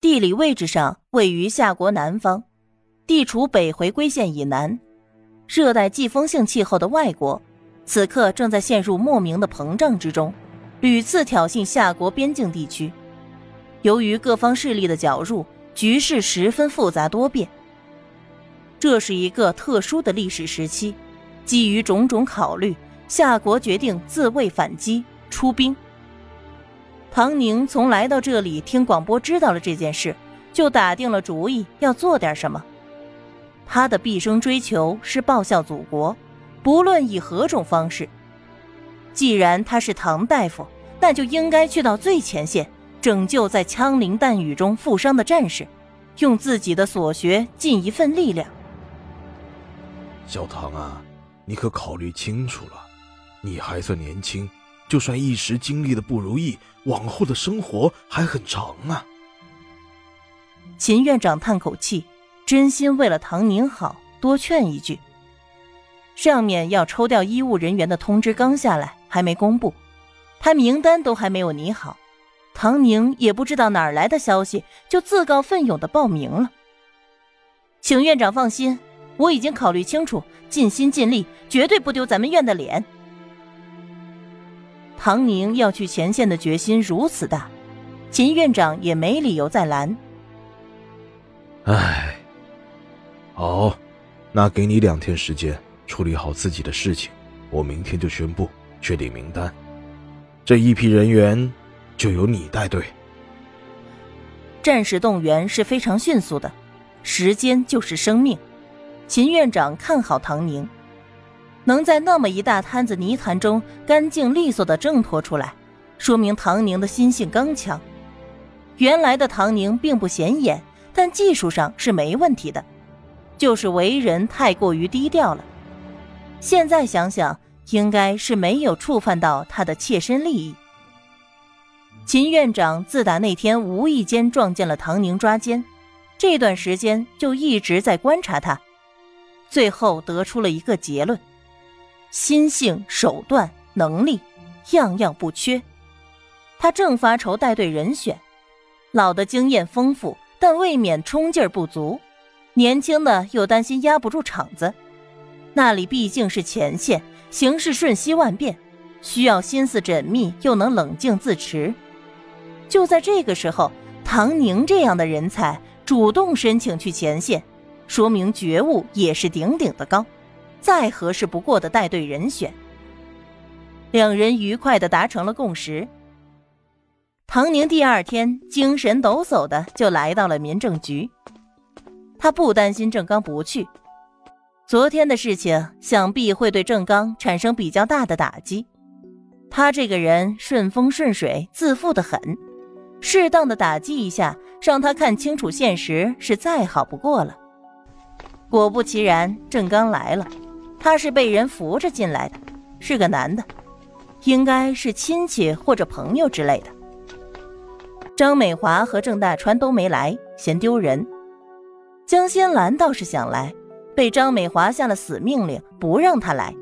地理位置上位于夏国南方，地处北回归线以南，热带季风性气候的外国，此刻正在陷入莫名的膨胀之中，屡次挑衅夏国边境地区。由于各方势力的搅入，局势十分复杂多变。这是一个特殊的历史时期，基于种种考虑，夏国决定自卫反击，出兵。唐宁从来到这里听广播知道了这件事，就打定了主意要做点什么。他的毕生追求是报效祖国，不论以何种方式。既然他是唐大夫，那就应该去到最前线，拯救在枪林弹雨中负伤的战士，用自己的所学尽一份力量。小唐啊，你可考虑清楚了，你还算年轻。就算一时经历的不如意，往后的生活还很长啊。秦院长叹口气，真心为了唐宁好，多劝一句。上面要抽调医务人员的通知刚下来，还没公布，他名单都还没有拟好，唐宁也不知道哪儿来的消息，就自告奋勇的报名了。请院长放心，我已经考虑清楚，尽心尽力，绝对不丢咱们院的脸。唐宁要去前线的决心如此大，秦院长也没理由再拦。唉，好，那给你两天时间处理好自己的事情，我明天就宣布确定名单，这一批人员就由你带队。战士动员是非常迅速的，时间就是生命。秦院长看好唐宁。能在那么一大摊子泥潭中干净利索的挣脱出来，说明唐宁的心性刚强。原来的唐宁并不显眼，但技术上是没问题的，就是为人太过于低调了。现在想想，应该是没有触犯到他的切身利益。秦院长自打那天无意间撞见了唐宁抓奸，这段时间就一直在观察他，最后得出了一个结论。心性、手段、能力，样样不缺。他正发愁带队人选，老的经验丰富，但未免冲劲儿不足；年轻的又担心压不住场子。那里毕竟是前线，形势瞬息万变，需要心思缜密又能冷静自持。就在这个时候，唐宁这样的人才主动申请去前线，说明觉悟也是顶顶的高。再合适不过的带队人选，两人愉快的达成了共识。唐宁第二天精神抖擞的就来到了民政局，他不担心郑刚不去。昨天的事情想必会对郑刚产生比较大的打击。他这个人顺风顺水，自负的很，适当的打击一下，让他看清楚现实是再好不过了。果不其然，郑刚来了。他是被人扶着进来的，是个男的，应该是亲戚或者朋友之类的。张美华和郑大川都没来，嫌丢人。江心兰倒是想来，被张美华下了死命令，不让他来。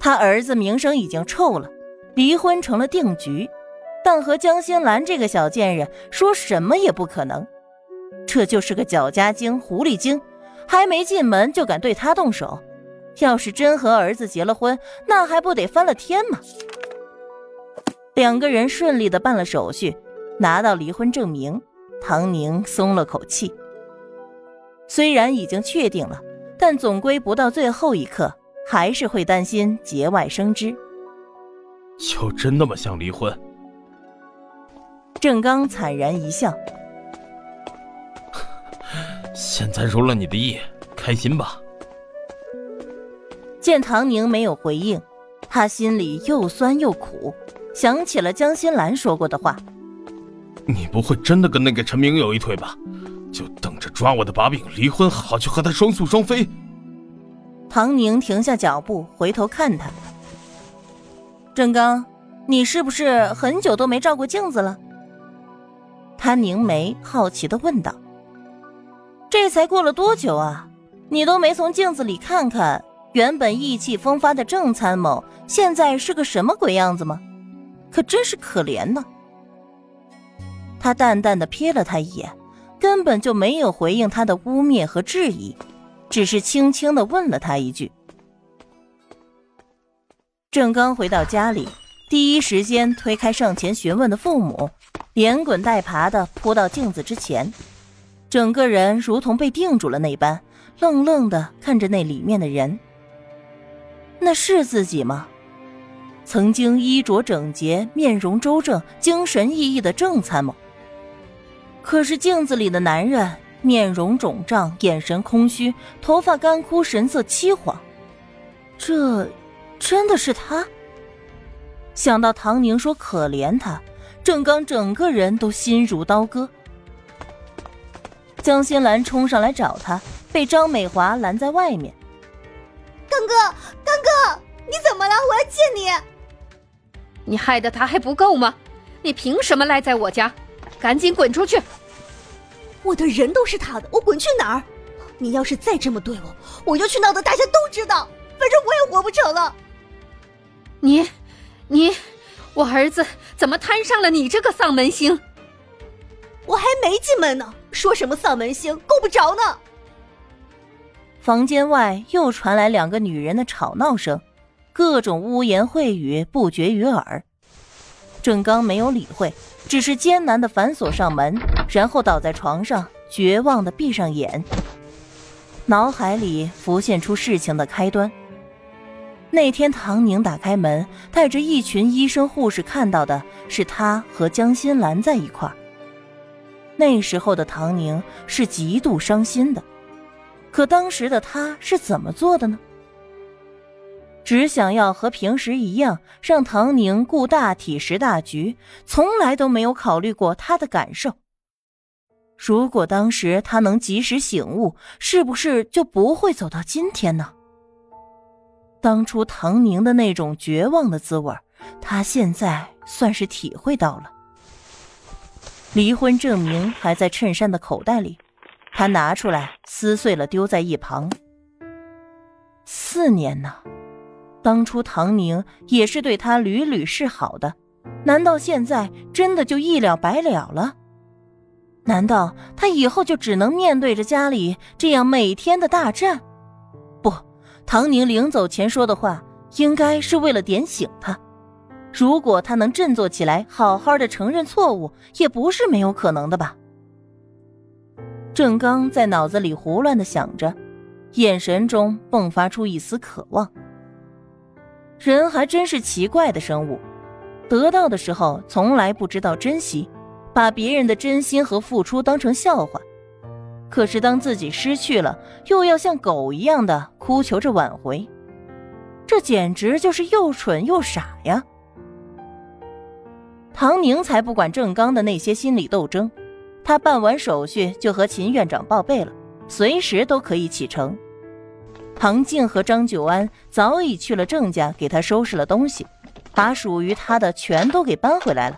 他儿子名声已经臭了，离婚成了定局，但和江心兰这个小贱人说什么也不可能。这就是个搅家精、狐狸精，还没进门就敢对他动手。要是真和儿子结了婚，那还不得翻了天吗？两个人顺利的办了手续，拿到离婚证明，唐宁松了口气。虽然已经确定了，但总归不到最后一刻，还是会担心节外生枝。就真那么想离婚？郑刚惨然一笑。现在如了你的意，开心吧。见唐宁没有回应，他心里又酸又苦，想起了江心兰说过的话：“你不会真的跟那个陈明有一腿吧？就等着抓我的把柄离婚，好去和他双宿双飞。”唐宁停下脚步，回头看他：“郑刚，你是不是很久都没照过镜子了？”他凝眉，好奇的问道：“这才过了多久啊？你都没从镜子里看看？”原本意气风发的郑参谋，现在是个什么鬼样子吗？可真是可怜呢。他淡淡的瞥了他一眼，根本就没有回应他的污蔑和质疑，只是轻轻的问了他一句。郑刚回到家里，第一时间推开上前询问的父母，连滚带爬的扑到镜子之前，整个人如同被定住了那般，愣愣的看着那里面的人。那是自己吗？曾经衣着整洁、面容周正、精神奕奕的郑参谋。可是镜子里的男人面容肿胀，眼神空虚，头发干枯，神色凄惶。这，真的是他？想到唐宁说可怜他，郑刚整个人都心如刀割。江心兰冲上来找他，被张美华拦在外面。刚哥，刚哥，你怎么了？我要见你。你害得他还不够吗？你凭什么赖在我家？赶紧滚出去！我的人都是他的，我滚去哪儿？你要是再这么对我，我就去闹得大家都知道，反正我也活不成了。你，你，我儿子怎么摊上了你这个丧门星？我还没进门呢，说什么丧门星，够不着呢。房间外又传来两个女人的吵闹声。各种污言秽语不绝于耳，郑刚没有理会，只是艰难的反锁上门，然后倒在床上，绝望的闭上眼。脑海里浮现出事情的开端。那天唐宁打开门，带着一群医生护士，看到的是他和江心兰在一块儿。那时候的唐宁是极度伤心的，可当时的他是怎么做的呢？只想要和平时一样，让唐宁顾大体、识大局，从来都没有考虑过他的感受。如果当时他能及时醒悟，是不是就不会走到今天呢？当初唐宁的那种绝望的滋味，他现在算是体会到了。离婚证明还在衬衫的口袋里，他拿出来撕碎了，丢在一旁。四年呢？当初唐宁也是对他屡屡示好的，难道现在真的就一了百了了？难道他以后就只能面对着家里这样每天的大战？不，唐宁临走前说的话，应该是为了点醒他。如果他能振作起来，好好的承认错误，也不是没有可能的吧？郑刚在脑子里胡乱的想着，眼神中迸发出一丝渴望。人还真是奇怪的生物，得到的时候从来不知道珍惜，把别人的真心和付出当成笑话；可是当自己失去了，又要像狗一样的哭求着挽回，这简直就是又蠢又傻呀！唐宁才不管郑刚的那些心理斗争，他办完手续就和秦院长报备了，随时都可以启程。唐静和张九安早已去了郑家，给他收拾了东西，把属于他的全都给搬回来了，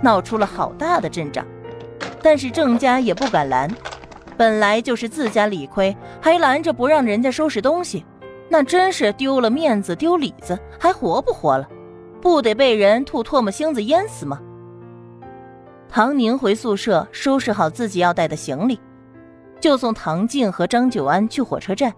闹出了好大的阵仗。但是郑家也不敢拦，本来就是自家理亏，还拦着不让人家收拾东西，那真是丢了面子丢里子，还活不活了？不得被人吐唾沫星子淹死吗？唐宁回宿舍收拾好自己要带的行李，就送唐静和张九安去火车站。